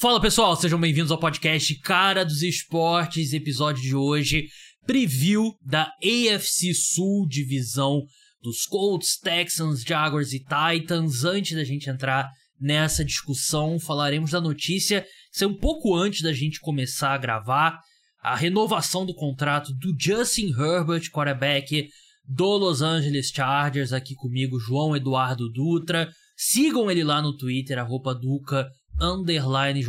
Fala pessoal, sejam bem-vindos ao podcast Cara dos Esportes, episódio de hoje, preview da AFC Sul, divisão dos Colts, Texans, Jaguars e Titans. Antes da gente entrar nessa discussão, falaremos da notícia que é um pouco antes da gente começar a gravar, a renovação do contrato do Justin Herbert, quarterback do Los Angeles Chargers, aqui comigo, João Eduardo Dutra. Sigam ele lá no Twitter, arroba Duca underline JE.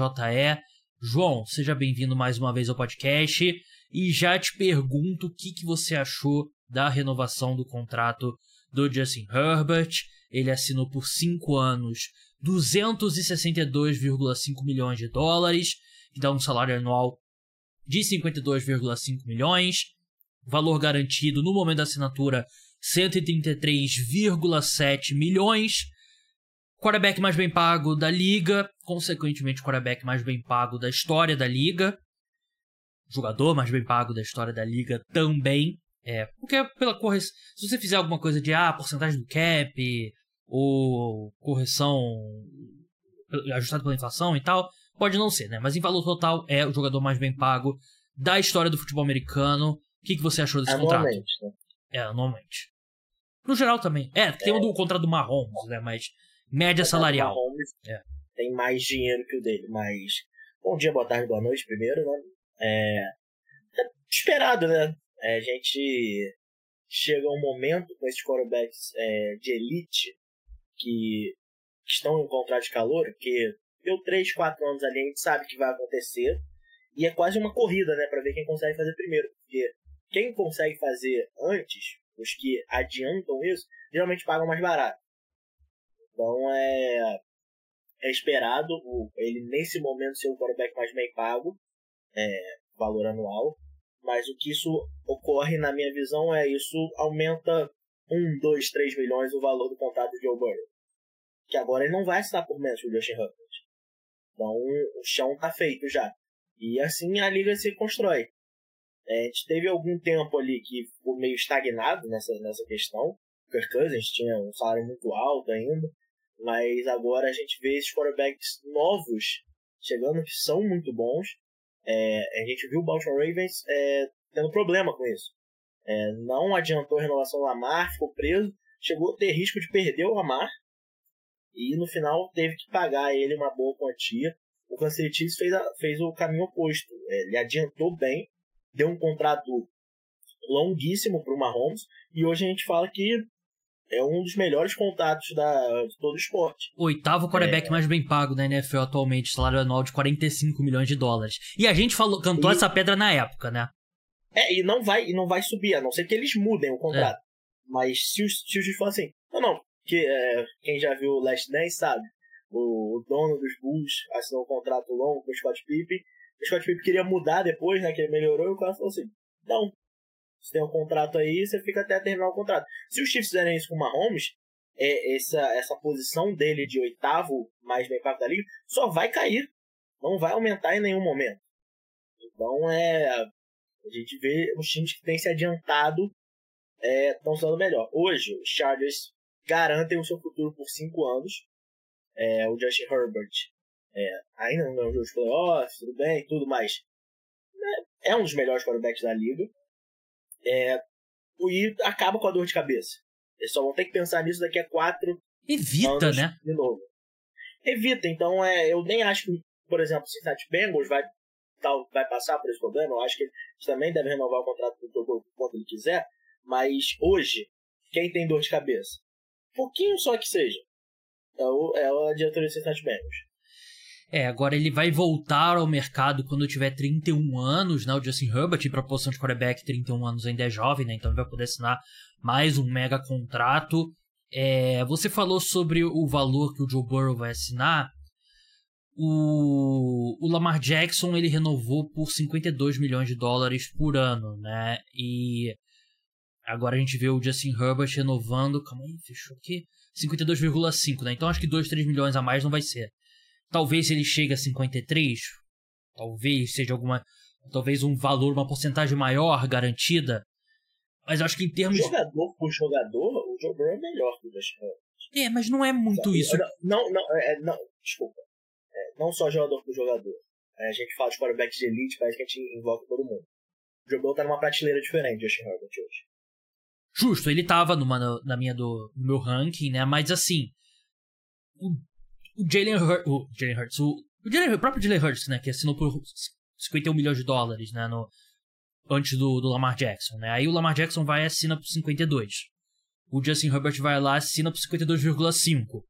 João, seja bem-vindo mais uma vez ao podcast e já te pergunto o que, que você achou da renovação do contrato do Justin Herbert. Ele assinou por 5 anos 262,5 milhões de dólares, que dá um salário anual de 52,5 milhões. Valor garantido no momento da assinatura 133,7 milhões quarterback mais bem pago da liga, consequentemente quarterback mais bem pago da história da liga, jogador mais bem pago da história da liga também. É, porque pela correção, se você fizer alguma coisa de ah, porcentagem do cap ou correção ajustada pela inflação e tal, pode não ser, né? Mas em valor total é o jogador mais bem pago da história do futebol americano. O que, que você achou desse anualmente, contrato? Né? É, anualmente. No geral também. É, tem é. o do contrato do Mahomes, né? Mas Média salarial. É. Tem mais dinheiro que o dele, mas. Bom dia, boa tarde, boa noite primeiro, né? É, é esperado, né? É, a gente chega um momento com esses quarterbacks é, de elite que estão em contrato de calor, que deu 3, 4 anos ali, a gente sabe que vai acontecer. E é quase uma corrida, né? Pra ver quem consegue fazer primeiro. Porque quem consegue fazer antes, os que adiantam isso, geralmente pagam mais barato. Então é, é esperado o, ele nesse momento ser o quarterback mais bem pago, é, valor anual. Mas o que isso ocorre, na minha visão, é isso aumenta 1, 2, 3 milhões o valor do contrato de Joe Burrow. Que agora ele não vai estar por menos que o Justin Herbert. Então o chão está feito já. E assim a liga se constrói. É, a gente teve algum tempo ali que ficou meio estagnado nessa, nessa questão. Kirk Cousins tinha um salário muito alto ainda. Mas agora a gente vê esses quarterbacks novos chegando que são muito bons. É, a gente viu o Baltimore Ravens é, tendo problema com isso. É, não adiantou a renovação do Lamar, ficou preso, chegou a ter risco de perder o Lamar e no final teve que pagar ele uma boa quantia. O Kansas City fez, a, fez o caminho oposto. É, ele adiantou bem, deu um contrato longuíssimo para o Mahomes e hoje a gente fala que é um dos melhores contatos da, de todo o esporte. Oitavo quarterback é... mais bem pago da NFL atualmente, salário anual de 45 milhões de dólares. E a gente falou, cantou e... essa pedra na época, né? É, e não vai, e não vai subir, a não ser que eles mudem o contrato. É. Mas se os, se os for assim, não, não, que é, quem já viu o Last Dance sabe, o, o, dono dos Bulls assinou um contrato longo com o Scott Pippen, o Scott Pippen queria mudar depois, né, que ele melhorou, e o cara falou assim, não, você tem um contrato aí, você fica até terminar o contrato. Se os Chiefs fizerem isso com o Mahomes, é, essa, essa posição dele de oitavo mais bem da liga só vai cair. Não vai aumentar em nenhum momento. Então é. A gente vê os times que têm se adiantado estão é, sendo melhor. Hoje, os Chargers garantem o seu futuro por cinco anos. É, o Justin Herbert é, ainda não ganhou os playoffs, tudo bem, tudo, mas né, é um dos melhores quarterbacks da liga. É, e acaba com a dor de cabeça. Eles só vão ter que pensar nisso daqui a quatro Evita, anos né? de novo. Evita, então é, eu nem acho que, por exemplo, o Cincinnati Bengals vai, tal, vai passar por esse problema. Eu acho que eles também devem renovar o contrato do quanto ele quiser. Mas hoje, quem tem dor de cabeça? Pouquinho só que seja. É, o, é a diretoria do Cincinnati Bengals. É, agora ele vai voltar ao mercado quando tiver 31 anos, né? O Justin Herbert, em proporção de quarterback, 31 anos ainda é jovem, né? Então ele vai poder assinar mais um mega contrato. É, você falou sobre o valor que o Joe Burrow vai assinar. O, o Lamar Jackson ele renovou por 52 milhões de dólares por ano, né? E agora a gente vê o Justin Herbert renovando. Calma aí, fechou aqui. 52,5, né? Então acho que 2, 3 milhões a mais não vai ser. Talvez ele chegue a 53. Talvez seja alguma. Talvez um valor, uma porcentagem maior garantida. Mas eu acho que em termos. Jogador por jogador, o Joe Burrow é melhor que o Josh É, mas não é muito isso. Não, não, é, não desculpa. É, não só jogador por jogador. É, a gente fala de quarterbacks de elite, parece que a gente invoca todo mundo. O Joe Burrow tá numa prateleira diferente, Justin Herbert, hoje. Justo, ele tava numa, na minha do, no meu ranking, né? Mas assim, o, o Jalen Hurts, o Jalen Hurts, o, o, Jalen, o próprio Jalen Hurts, né? Que assinou por 51 milhões de dólares, né? No, antes do, do Lamar Jackson, né? Aí o Lamar Jackson vai e assina por 52. O Justin Herbert vai lá e assina por 52,5.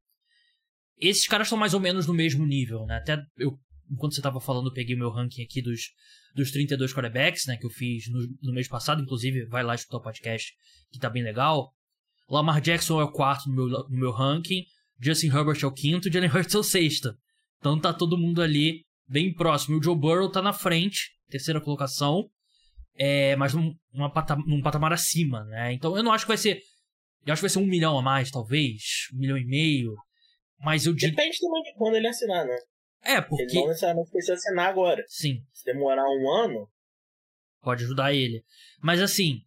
Esses caras estão mais ou menos no mesmo nível, né? Até eu, enquanto você tava falando, eu peguei meu ranking aqui dos, dos 32 quarterbacks, né? Que eu fiz no, no mês passado, inclusive, vai lá escutar o podcast, que tá bem legal. Lamar Jackson é o quarto no meu, no meu ranking. Justin Herbert é o quinto, Jalen Hurts é o sexto. Então tá todo mundo ali bem próximo. E o Joe Burrow tá na frente, terceira colocação é, mas num, patamar, num patamar acima, né? Então eu não acho que vai ser. Eu acho que vai ser um milhão a mais, talvez, um milhão e meio. Mas eu digo. Depende também de quando ele assinar, né? É, porque. Ele não necessariamente precisa assinar agora. Sim. Se demorar um ano. Pode ajudar ele. Mas assim,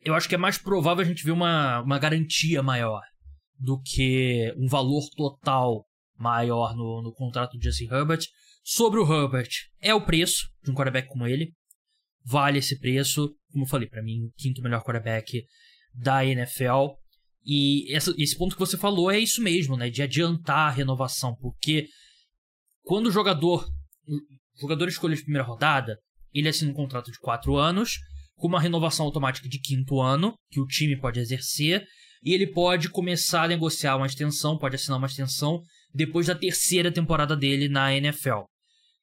eu acho que é mais provável a gente ver uma, uma garantia maior do que um valor total maior no, no contrato de Jesse Herbert. Sobre o Herbert, é o preço de um quarterback como ele vale esse preço. Como eu falei, para mim, o quinto melhor quarterback da NFL. E essa, esse ponto que você falou é isso mesmo, né? De adiantar a renovação. Porque quando o jogador. O jogador escolhe de primeira rodada, ele assina um contrato de quatro anos, com uma renovação automática de quinto ano, que o time pode exercer, e ele pode começar a negociar uma extensão, pode assinar uma extensão, depois da terceira temporada dele na NFL.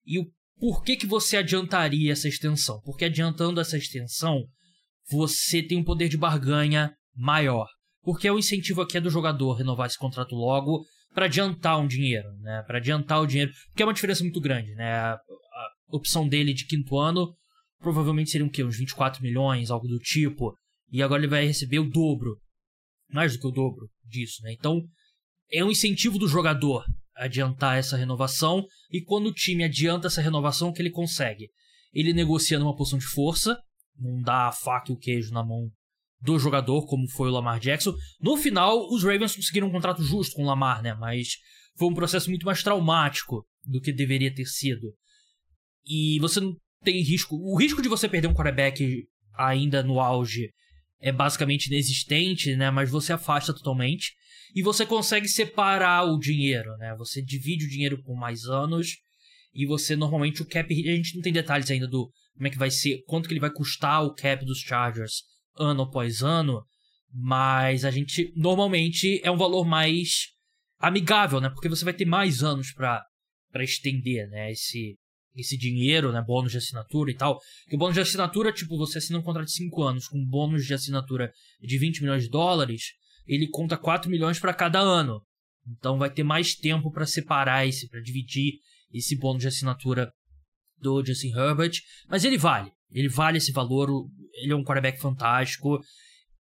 E o por que, que você adiantaria essa extensão? Porque adiantando essa extensão, você tem um poder de barganha maior. Porque o incentivo aqui é do jogador renovar esse contrato logo para adiantar um dinheiro, né? Para adiantar o dinheiro, porque é uma diferença muito grande, né? A, a opção dele de quinto ano provavelmente seria um quê? Uns 24 milhões, algo do tipo. E agora ele vai receber o dobro. Mais do que o dobro disso, né? Então, é um incentivo do jogador adiantar essa renovação e quando o time adianta essa renovação, o que ele consegue? Ele negocia numa posição de força, não dá a faca e o queijo na mão do jogador, como foi o Lamar Jackson. No final, os Ravens conseguiram um contrato justo com o Lamar, né? Mas foi um processo muito mais traumático do que deveria ter sido. E você não tem risco. O risco de você perder um quarterback ainda no auge é basicamente inexistente, né? Mas você afasta totalmente e você consegue separar o dinheiro, né? Você divide o dinheiro por mais anos e você normalmente o cap a gente não tem detalhes ainda do como é que vai ser, quanto que ele vai custar o cap dos Chargers ano após ano, mas a gente normalmente é um valor mais amigável, né? Porque você vai ter mais anos para para estender, né, esse esse dinheiro, né, bônus de assinatura e tal. Que o bônus de assinatura, tipo, você assina um contrato de 5 anos com bônus de assinatura de 20 milhões de dólares, ele conta 4 milhões para cada ano. Então vai ter mais tempo para separar esse, para dividir esse bônus de assinatura do Justin Herbert, mas ele vale. Ele vale esse valor, ele é um quarterback fantástico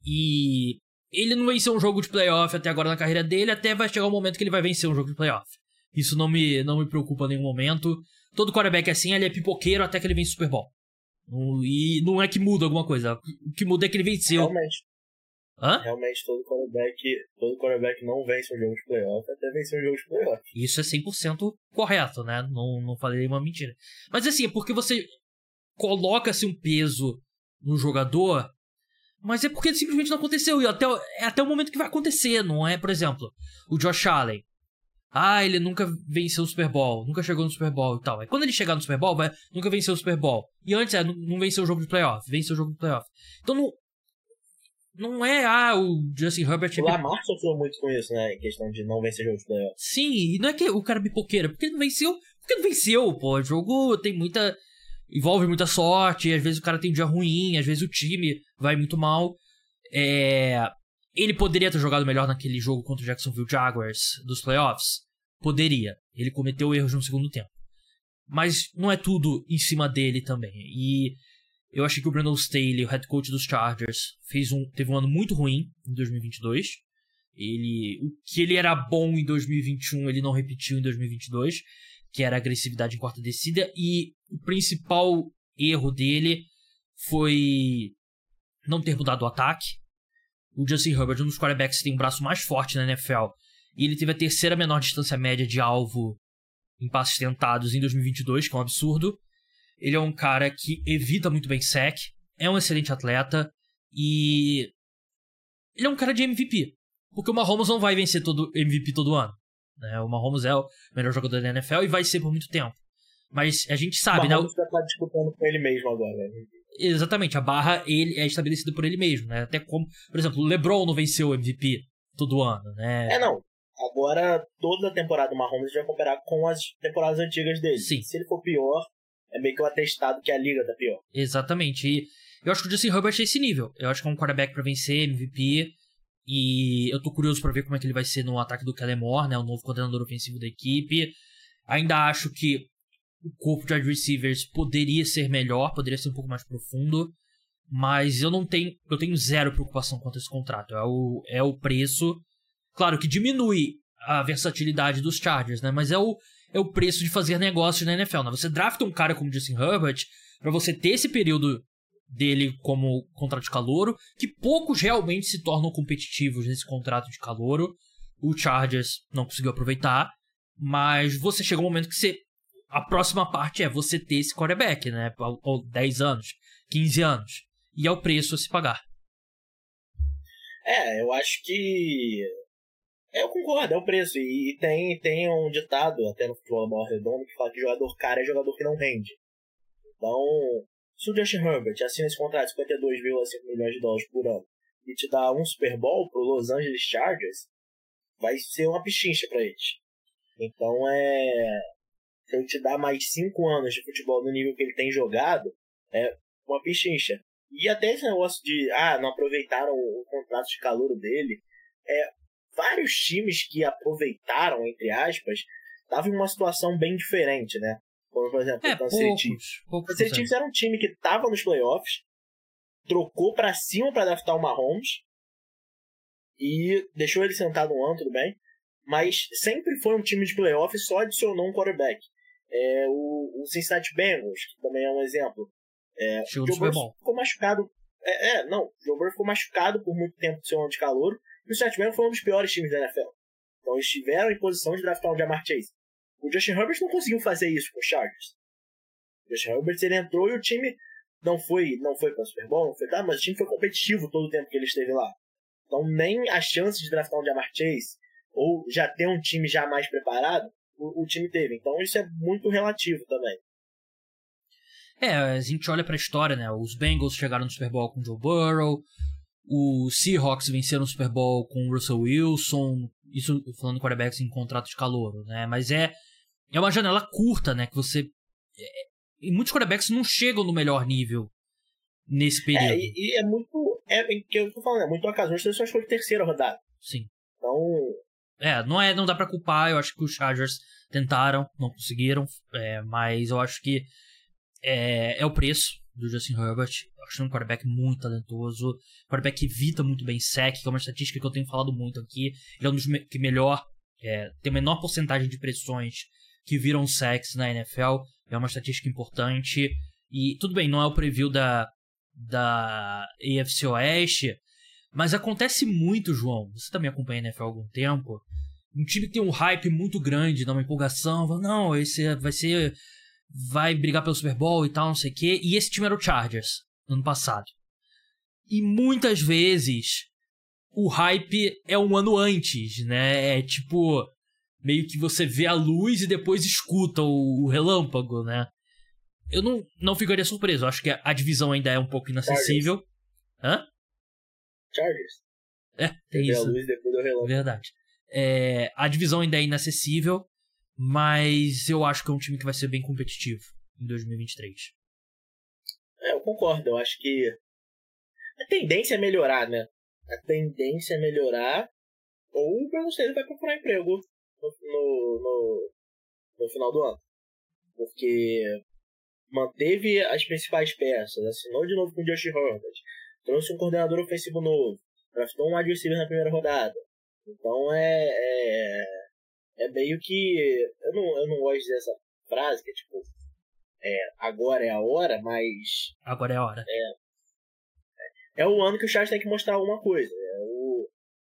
e ele não venceu um jogo de playoff até agora na carreira dele, até vai chegar o um momento que ele vai vencer um jogo de playoff. Isso não me, não me preocupa em nenhum momento. Todo quarterback é assim, ele é pipoqueiro até que ele vence o Super Bowl. E não é que muda alguma coisa. O que muda é que ele venceu. Realmente. Hã? Realmente, todo quarterback, todo quarterback não vence um jogo de playoff até vencer um jogo de playoff. Isso é 100% correto, né? Não, não falei uma mentira. Mas assim, é porque você coloca-se um peso no jogador, mas é porque simplesmente não aconteceu. E até, é até o momento que vai acontecer, não é? Por exemplo, o Josh Allen. Ah, ele nunca venceu o Super Bowl, nunca chegou no Super Bowl e tal. Aí quando ele chegar no Super Bowl, vai, nunca venceu o Super Bowl. E antes, é, não, não venceu o jogo de playoff, venceu o jogo de playoff. Então não, não é, ah, o Justin Herbert. O Lamar sofreu muito com isso, né? Em questão de não vencer jogos de playoff. Sim, e não é que o cara é bipoqueira, porque ele não venceu. Porque não venceu, pô. O jogo tem muita. envolve muita sorte, às vezes o cara tem um dia ruim, às vezes o time vai muito mal. É. Ele poderia ter jogado melhor naquele jogo contra o Jacksonville Jaguars dos playoffs? Poderia. Ele cometeu erros no segundo tempo. Mas não é tudo em cima dele também. E eu achei que o Brandon Staley, o head coach dos Chargers, fez um, teve um ano muito ruim em 2022. Ele, o que ele era bom em 2021, ele não repetiu em 2022, que era agressividade em quarta descida. E o principal erro dele foi não ter mudado o ataque. O Justin Herbert, um dos quarterbacks que tem um braço mais forte na NFL, e ele teve a terceira menor distância média de alvo em passes tentados em 2022, que é um absurdo. Ele é um cara que evita muito bem sec, é um excelente atleta e ele é um cara de MVP. Porque o Mahomes não vai vencer todo MVP todo ano. Né? O Mahomes é o melhor jogador da NFL e vai ser por muito tempo. Mas a gente sabe, o né? Mahomes já tá disputando com ele mesmo agora. Né? Exatamente, a barra ele é estabelecida por ele mesmo, né? Até como, por exemplo, o LeBron não venceu o MVP todo ano, né? É, não. Agora, toda a temporada do Mahomes vai comparar com as temporadas antigas dele. Sim. Se ele for pior, é meio que um atestado que a liga tá pior. Exatamente. E eu acho que o Justin Herbert é esse nível. Eu acho que é um quarterback para vencer, MVP. E eu tô curioso para ver como é que ele vai ser no ataque do Kellen Moore, né? O novo coordenador ofensivo da equipe. Ainda acho que o corpo de wide receivers poderia ser melhor, poderia ser um pouco mais profundo. Mas eu não tenho. Eu tenho zero preocupação quanto a esse contrato. É o, é o preço. Claro que diminui a versatilidade dos Chargers, né? Mas é o, é o preço de fazer negócio na NFL. Né? Você drafta um cara como Justin Herbert para você ter esse período dele como contrato de calouro, que poucos realmente se tornam competitivos nesse contrato de calouro. O Chargers não conseguiu aproveitar, mas você chega um momento que você a próxima parte é você ter esse quarterback, né? Ou 10 anos, 15 anos. E é o preço a se pagar. É, eu acho que. Eu concordo, é o preço. E tem, tem um ditado, até no futebol maior redondo, que fala que jogador caro é jogador que não rende. Então, se o Justin Herbert assina esse contrato de 52,5 milhões de dólares por ano e te dá um Super Bowl pro Los Angeles Chargers, vai ser uma pichincha para eles. Então é. Se ele te dá mais 5 anos de futebol no nível que ele tem jogado, é uma pichincha. E até esse negócio de, ah, não aproveitaram o contrato de calor dele. É, vários times que aproveitaram, entre aspas, estavam em uma situação bem diferente, né? Como, por exemplo, é, o Kansas Chiefs. O Kansas Chiefs era um time que estava nos playoffs, trocou para cima para adaptar o Mahomes e deixou ele sentado um ano, tudo bem. Mas sempre foi um time de playoff e só adicionou um quarterback. É, o, o Cincinnati Bengals, que também é um exemplo. É, Joe Burrow ficou machucado. É, é, não, o Joe Burrow ficou machucado por muito tempo de ser um ano de calor. E o Cincinnati Bengals foi um dos piores times da NFL. Então eles estiveram em posição de draftar um Jamar Chase. O Justin Herbert não conseguiu fazer isso com o Chargers. O Justin Herbert ele entrou e o time não foi não foi para o Super Bowl, não foi, tá, mas o time foi competitivo todo o tempo que ele esteve lá. Então nem a chance de draftar um Jamar Chase ou já ter um time já mais preparado, o, o time teve. Então isso é muito relativo também. É, a gente olha pra história, né? Os Bengals chegaram no Super Bowl com o Joe Burrow, os Seahawks venceram o Super Bowl com o Russell Wilson, isso falando de quarterbacks em contrato de calor, né? Mas é, é uma janela curta, né? Que você. É, e muitos quarterbacks não chegam no melhor nível nesse período. É, e, e é muito. É, é que eu tô falando, é muito ocasional, você só escolhe terceira rodada. Sim. Então. É, não, é, não dá pra culpar, eu acho que os Chargers tentaram, não conseguiram, é, mas eu acho que é, é o preço do Justin Herbert. Acho um quarterback muito talentoso. Quarterback que evita muito bem sec, que é uma estatística que eu tenho falado muito aqui. Ele é um dos que melhor é, tem a menor porcentagem de pressões que viram sacks na NFL. É uma estatística importante. E tudo bem, não é o preview da, da AFC Oeste, mas acontece muito, João. Você também acompanha a NFL há algum tempo. Um time que tem um hype muito grande, dá uma empolgação, fala, não, esse vai ser vai brigar pelo Super Bowl e tal, não sei o quê. E esse time era o Chargers, no ano passado. E muitas vezes o hype é um ano antes, né? É tipo, meio que você vê a luz e depois escuta o, o relâmpago, né? Eu não, não ficaria surpreso. Eu acho que a divisão ainda é um pouco inacessível. Chargers. Hã? Chargers. É, tem isso. a luz depois do relâmpago. Verdade. É, a divisão ainda é inacessível, mas eu acho que é um time que vai ser bem competitivo em 2023. É, eu concordo. Eu acho que a tendência é melhorar, né? A tendência é melhorar. Ou o Brandon Staley vai procurar emprego no, no, no, no final do ano. Porque manteve as principais peças, assinou de novo com o Josh Herbert, trouxe um coordenador ofensivo novo, draftou um wide receiver na primeira rodada. Então é, é, é meio que. Eu não, eu não gosto de dizer essa frase, que é tipo. É, agora é a hora, mas. Agora é a hora. É, é o ano que o Chargers tem que mostrar alguma coisa. É o,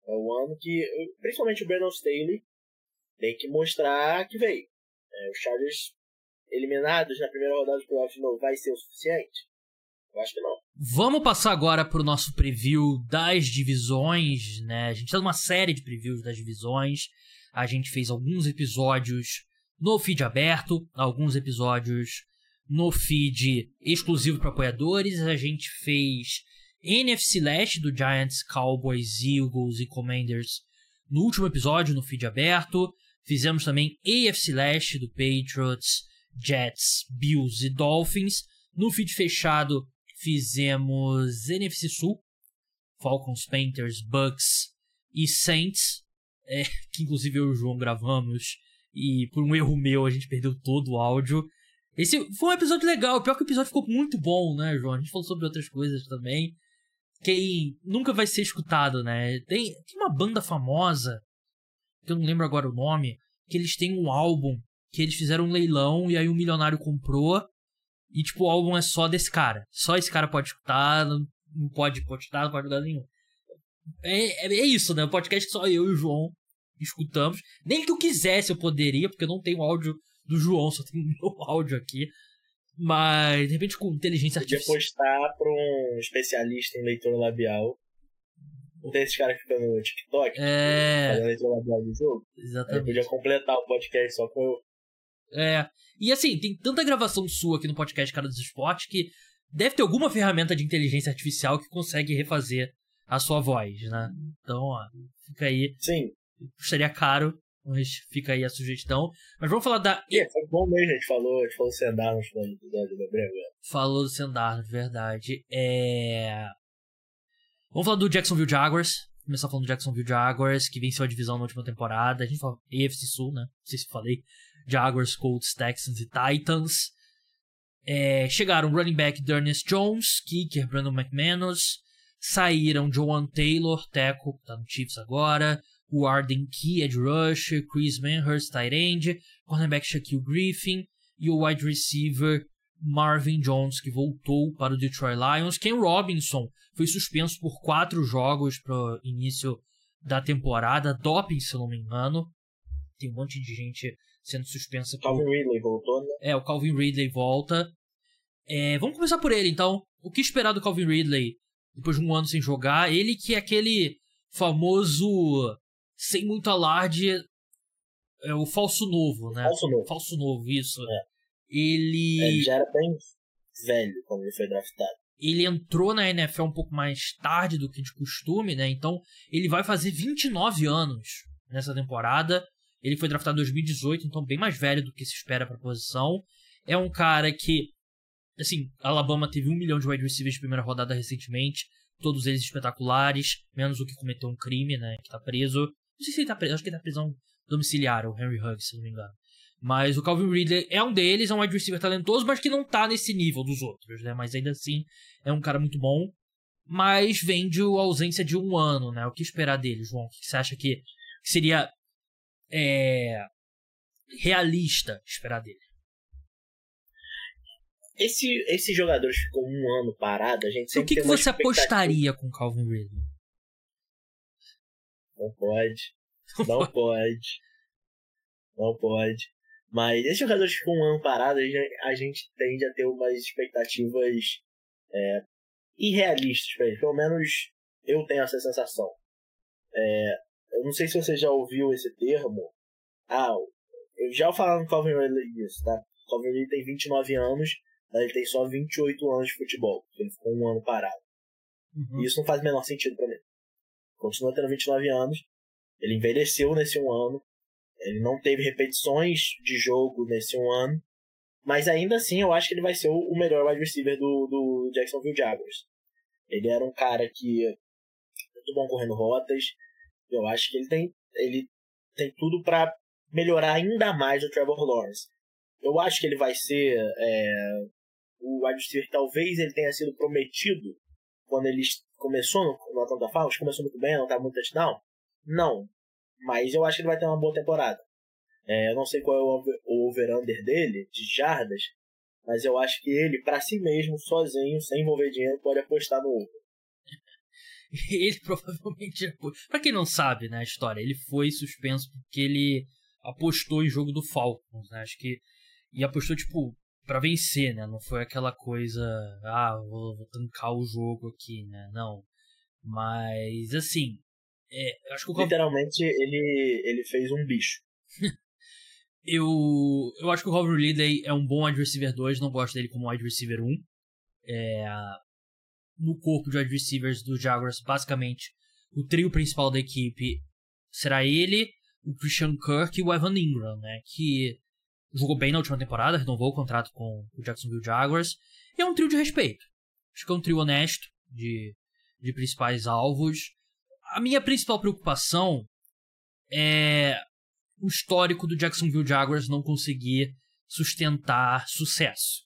é o ano que. Principalmente o Brandon Staley tem que mostrar que veio. É, os Chargers eliminados na primeira rodada do playoff de novo vai ser o suficiente? Eu acho que não. Vamos passar agora para o nosso preview das divisões, né? A gente tá numa série de previews das divisões. A gente fez alguns episódios no feed aberto, alguns episódios no feed exclusivo para apoiadores. A gente fez NFC Leste do Giants, Cowboys, Eagles e Commanders no último episódio no feed aberto. Fizemos também AFC Leste do Patriots, Jets, Bills e Dolphins. No feed fechado fizemos NFC Sul, Falcons, Panthers, Bucks e Saints, é, que inclusive eu e o João gravamos e por um erro meu a gente perdeu todo o áudio. Esse foi um episódio legal, pior que o episódio ficou muito bom, né, João? A gente falou sobre outras coisas também. Que nunca vai ser escutado, né? Tem, tem uma banda famosa, que eu não lembro agora o nome, que eles têm um álbum que eles fizeram um leilão e aí um milionário comprou. E, tipo, o álbum é só desse cara. Só esse cara pode escutar, não, pode postar, não pode lugar nenhum. É, é, é, isso, né? O podcast só eu e o João escutamos. Nem que eu quisesse eu poderia, porque eu não tenho áudio do João, só tenho meu áudio aqui. Mas, de repente, com inteligência Podia artificial. postar pra um especialista em leitura labial. Não tem esses caras que ficam no TikTok? É. Fazendo leitura labial do jogo? Exatamente. podia completar o podcast só com É. E assim, tem tanta gravação sua aqui no podcast Cara dos Esportes que deve ter alguma ferramenta de inteligência artificial que consegue refazer a sua voz, né? Então, ó, fica aí. Sim. Custaria caro, mas fica aí a sugestão. Mas vamos falar da. E foi bom mesmo, a gente falou, a gente falou Sendar no final do episódio da Brega. Falou do Sendar, verdade. É. Vamos falar do Jacksonville Jaguars. Começar falando do Jacksonville Jaguars, que venceu a divisão na última temporada. A gente fala AFC Sul, né? Não sei se eu falei. Jaguars, Colts, Texans e Titans. É, chegaram running back Dernest Jones, kicker Brandon McManus. Saíram Joan Taylor, Teco, que tá no Chiefs agora. O Arden Key, Edge Rusher. Chris Manhurst, tight end. Cornerback Shaquille Griffin. E o wide receiver Marvin Jones, que voltou para o Detroit Lions. Ken Robinson foi suspenso por quatro jogos para o início da temporada. Doping, se não me engano. Tem um monte de gente sendo suspensa por Calvin Ridley voltou, né? é, o Calvin Ridley volta. É, vamos começar por ele, então. O que esperar do Calvin Ridley depois de um ano sem jogar? Ele que é aquele famoso, sem muito alarde, é o falso novo, né? Falso novo. Falso novo, isso. É. Ele, Ele já era bem velho quando ele foi draftado. ele entrou na NFL um pouco mais tarde do que de costume, né? Então, ele vai fazer 29 anos nessa temporada. Ele foi draftado em 2018, então bem mais velho do que se espera para a posição. É um cara que, assim, Alabama teve um milhão de wide receivers de primeira rodada recentemente, todos eles espetaculares, menos o que cometeu um crime, né, que tá preso. Não sei se ele tá preso, acho que ele tá prisão domiciliar, o Henry Huggs, se não me engano. Mas o Calvin Ridley é um deles, é um wide receiver talentoso, mas que não tá nesse nível dos outros, né? Mas ainda assim, é um cara muito bom. Mas vem de ausência de um ano, né? O que esperar dele, João? O que você acha que seria é, realista esperar dele? Esse, esse jogador que ficou um ano parado, a gente o sempre que, que você apostaria com o Calvin Ridley? Não pode. Não pode. Não pode. Mas esse jogador que ficou um ano parado, a gente, tende a ter umas expectativas é, irrealistas pra. Pelo menos eu tenho essa sensação. É, eu não sei se você já ouviu esse termo. Ah, eu já falava no Calvin Ridley disso, tá? O Calvin Ridley tem 29 anos, mas ele tem só 28 anos de futebol. porque Ele ficou um ano parado. Uhum. E isso não faz o menor sentido pra mim. Continua tendo 29 anos. Ele envelheceu nesse um ano. Ele não teve repetições de jogo nesse um ano. Mas ainda assim, eu acho que ele vai ser o o melhor wide receiver do, do Jacksonville Jaguars. Ele era um cara que é muito bom correndo rotas. Eu acho que ele tem, ele tem tudo para melhorar ainda mais o Trevor Lawrence. Eu acho que ele vai ser é, o wide talvez ele tenha sido prometido quando ele começou no, no Atlanta Falcons. Começou muito bem, não estava muito touchdown. Não, mas eu acho que ele vai ter uma boa temporada. É, eu não sei qual é o o over-under dele, de jardas, mas eu acho que ele, para si mesmo, sozinho, sem envolver dinheiro, pode apostar no over. Ele provavelmente já foi. Pra quem não sabe, né, a história, ele foi suspenso porque ele apostou em jogo do Falcons, né? Acho que. E apostou, tipo, para vencer, né? Não foi aquela coisa, ah, vou, vou tancar o jogo aqui, né? Não. Mas, assim, é, acho que o Literalmente, ele, ele fez um bicho. eu, eu acho que o Calvin Ridley é um bom wide receiver 2, não gosto dele como wide receiver 1. É, no corpo de wide receivers do Jaguars, basicamente, o trio principal da equipe será ele, o Christian Kirk e o Evan Ingram, né? Que jogou bem na última temporada, renovou o contrato com o Jacksonville Jaguars. E é um trio de respeito. Acho que é um trio honesto de, de principais alvos. A minha principal preocupação é o histórico do Jacksonville Jaguars não conseguir sustentar sucesso.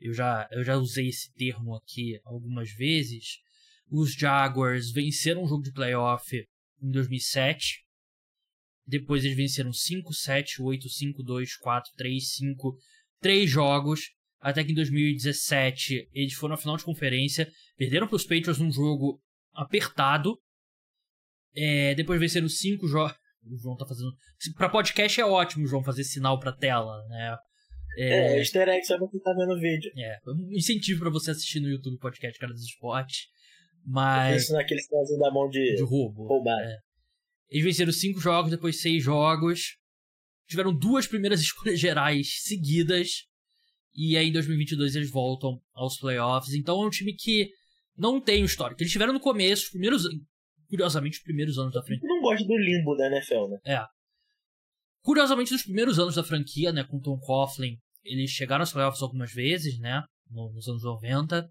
Eu já, eu já usei esse termo aqui algumas vezes. Os Jaguars venceram um jogo de playoff em 2007. Depois eles venceram 5, 7, 8, 5, 2, 4, 3, 5, 3 jogos. Até que em 2017 eles foram à final de conferência. Perderam para os Patriots num jogo apertado. É, depois venceram 5 jogos. O João tá fazendo. Pra podcast é ótimo, João, fazer sinal pra tela, né? É, é easter egg só pra quem tá vendo o vídeo. É, um incentivo pra você assistir no YouTube podcast Cara dos Esportes. Mas. Isso naquele sinalzinho da mão de, de roubo. Roubar. É. Eles venceram cinco jogos, depois seis jogos. Tiveram duas primeiras escolhas gerais seguidas. E aí em 2022 eles voltam aos playoffs. Então é um time que não tem o histórico. Eles tiveram no começo, os primeiros. Curiosamente, os primeiros anos da frente. Não gosto do limbo da NFL, né? É. Curiosamente, nos primeiros anos da franquia, né, com Tom Coughlin, eles chegaram aos playoffs algumas vezes, né, nos anos 90.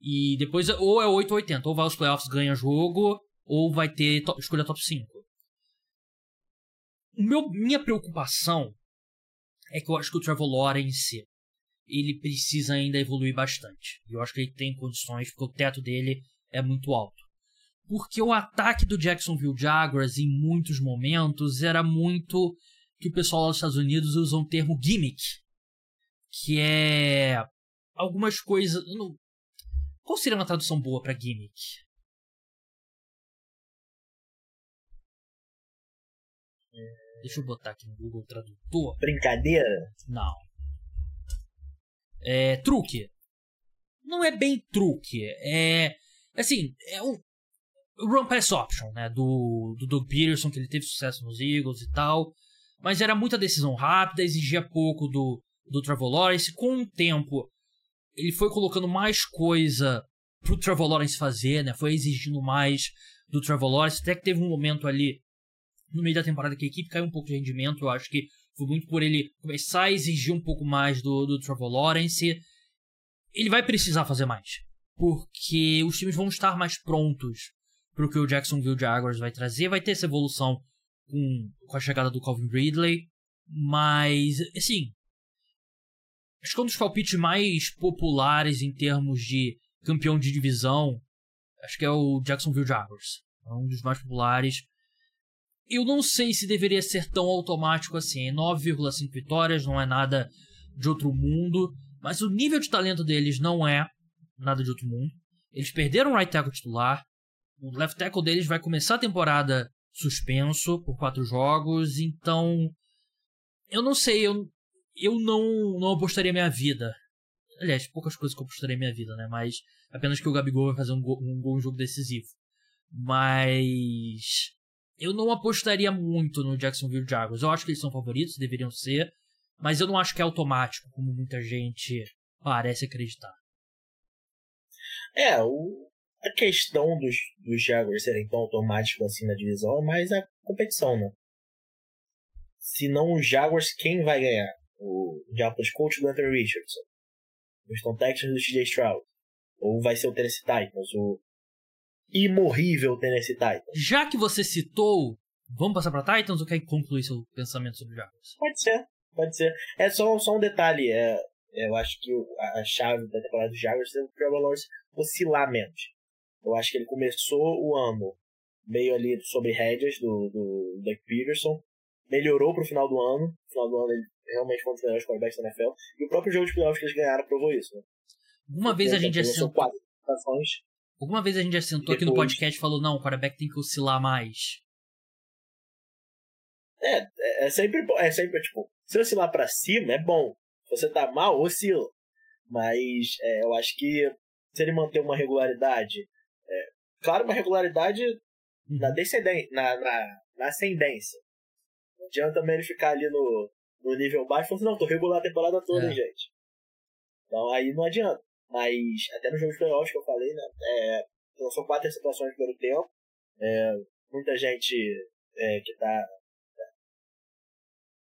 E depois, ou é 8 ou 80, ou vai aos playoffs ganha jogo, ou vai ter escolha top 5. O meu, minha preocupação é que eu acho que o Trevor Lawrence ele precisa ainda evoluir bastante. Eu acho que ele tem condições, porque o teto dele é muito alto. Porque o ataque do Jacksonville Jaguars, em muitos momentos, era muito que o pessoal lá dos Estados Unidos usa um termo gimmick, que é algumas coisas. Não... Qual seria uma tradução boa para gimmick? Deixa eu botar aqui no Google Tradutor. Brincadeira? Não. É truque. Não é bem truque. É assim, é um run pass option, né, do do Doug Peterson que ele teve sucesso nos Eagles e tal mas era muita decisão rápida, exigia pouco do, do Trevor Lawrence. Com o tempo, ele foi colocando mais coisa pro Trevor Lawrence fazer, né? Foi exigindo mais do Trevor Lawrence, até que teve um momento ali no meio da temporada que a equipe caiu um pouco de rendimento, eu acho que foi muito por ele começar a exigir um pouco mais do, do Trevor Lawrence. Ele vai precisar fazer mais, porque os times vão estar mais prontos para o que o Jacksonville Jaguars vai trazer, vai ter essa evolução com, com a chegada do Calvin Ridley. Mas, assim. Acho que é um dos palpites mais populares em termos de campeão de divisão. Acho que é o Jacksonville Jaguars. É um dos mais populares. Eu não sei se deveria ser tão automático assim. 9,5 vitórias não é nada de outro mundo. Mas o nível de talento deles não é nada de outro mundo. Eles perderam o right tackle titular. O left tackle deles vai começar a temporada suspenso por quatro jogos, então eu não sei, eu, eu não, não apostaria minha vida. Aliás, poucas coisas que eu apostaria minha vida, né? Mas apenas que o Gabigol vai fazer um gol, um gol um jogo decisivo. Mas eu não apostaria muito no Jacksonville Jaguars. Eu acho que eles são favoritos, deveriam ser, mas eu não acho que é automático, como muita gente parece acreditar. É, o, a questão dos, dos Jaguars serem tão automáticos assim na divisão é mais a competição, né? Se não os Jaguars, quem vai ganhar? O Indianapolis Coach do Anthony Richardson? O Houston Texans do TJ Stroud? Ou vai ser o Tennessee Titans? O imorrível Tennessee Titans? Já que você citou, vamos passar para Titans ou quer concluir seu pensamento sobre Jaguars? Pode ser, pode ser. É só, só um detalhe, é, eu acho que a chave da temporada dos Jaguars é o Trevor Lawrence oscilar menos. Eu acho que ele começou o ano meio ali sobre rédeas do, do Doug Peterson, melhorou pro final do ano. No final do ano ele realmente foi um dos melhores quarterbacks da NFL. E o próprio jogo de playoffs que eles ganharam provou isso, né? Alguma vez a gente já sentou... Quatro Alguma vez a gente já sentou aqui no podcast e falou, não, o quarterback tem que oscilar mais. É, é, é sempre, é sempre, tipo, se oscilar pra cima é bom. Se você tá mal, oscila. Mas é, eu acho que se ele manter uma regularidade, é, claro, uma regularidade uhum. na, descendência, na, na, na ascendência. Não adianta também ele ficar ali no, no nível baixo e falar assim, não, tô regular a temporada toda, é. gente. Então aí não adianta. Mas até no jogo de playoffs que eu falei, né? É, são quatro situações pelo tempo. É, muita gente é, que tá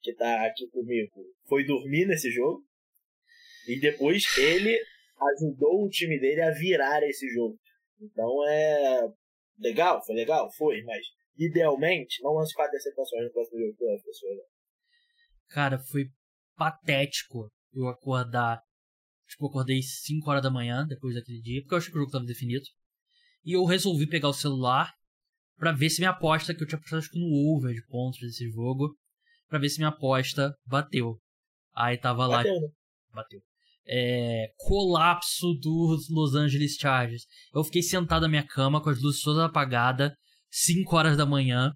que tá aqui comigo foi dormir nesse jogo. E depois ele ajudou o time dele a virar esse jogo. Então é legal, foi legal, foi, mas idealmente não lance quatro interceptações no próximo jogo das pessoas. Cara, foi patético eu acordar. Tipo, eu acordei 5 horas da manhã depois daquele dia, porque eu achei que o jogo tava definido. E eu resolvi pegar o celular para ver se minha aposta, que eu tinha apostado acho que no over de pontos desse jogo, para ver se minha aposta bateu. Aí tava lá. Bateu. Né? Bateu. É, colapso dos Los Angeles Chargers. Eu fiquei sentado na minha cama com as luzes todas apagadas, 5 horas da manhã,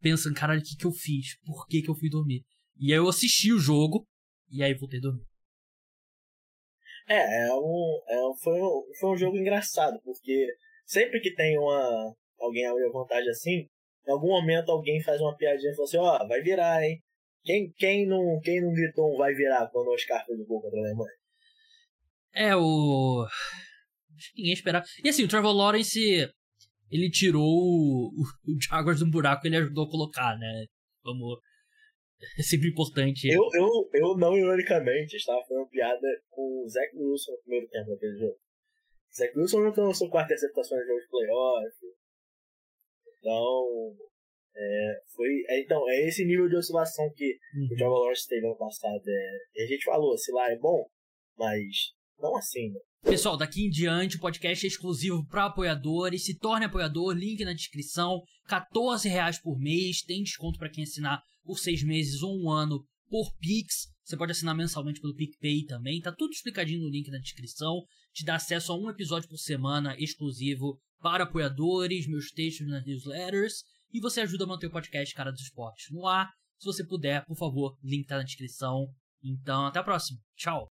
pensando, caralho, o que que eu fiz? Por que que eu fui dormir? E aí eu assisti o jogo, e aí voltei a dormir. É, é um, é um, foi, um, foi um jogo engraçado, porque sempre que tem uma alguém abre vantagem assim, em algum momento alguém faz uma piadinha e fala assim, ó, oh, vai virar, hein? Quem, quem, não, quem não gritou um vai virar quando o Oscar fez o gol contra a Alemanha? É, o... Acho que ninguém esperava. E assim, o Trevor Lawrence, ele tirou o, o Jaguars do buraco ele ajudou a colocar, né? Vamos... É sempre importante. Eu, eu, eu não, ironicamente, estava fazendo piada com o Zach Wilson no primeiro tempo daquele jogo. Zach Wilson não lançou quarta interceptação no jogo de playoff. Então, é, foi, é, então, é esse nível de oscilação que uhum. o Trevor Lawrence teve ano passado. É, a gente falou, oscilar é bom, mas não assim, né? Pessoal, daqui em diante o podcast é exclusivo para apoiadores. Se torne apoiador, link na descrição. 14 reais por mês. Tem desconto para quem assinar por seis meses ou um ano por Pix. Você pode assinar mensalmente pelo PicPay também. Tá tudo explicadinho no link na descrição. Te dá acesso a um episódio por semana exclusivo para apoiadores, meus textos nas newsletters. E você ajuda a manter o podcast Cara dos Esportes no ar. Se você puder, por favor, link tá na descrição. Então, até a próxima. Tchau.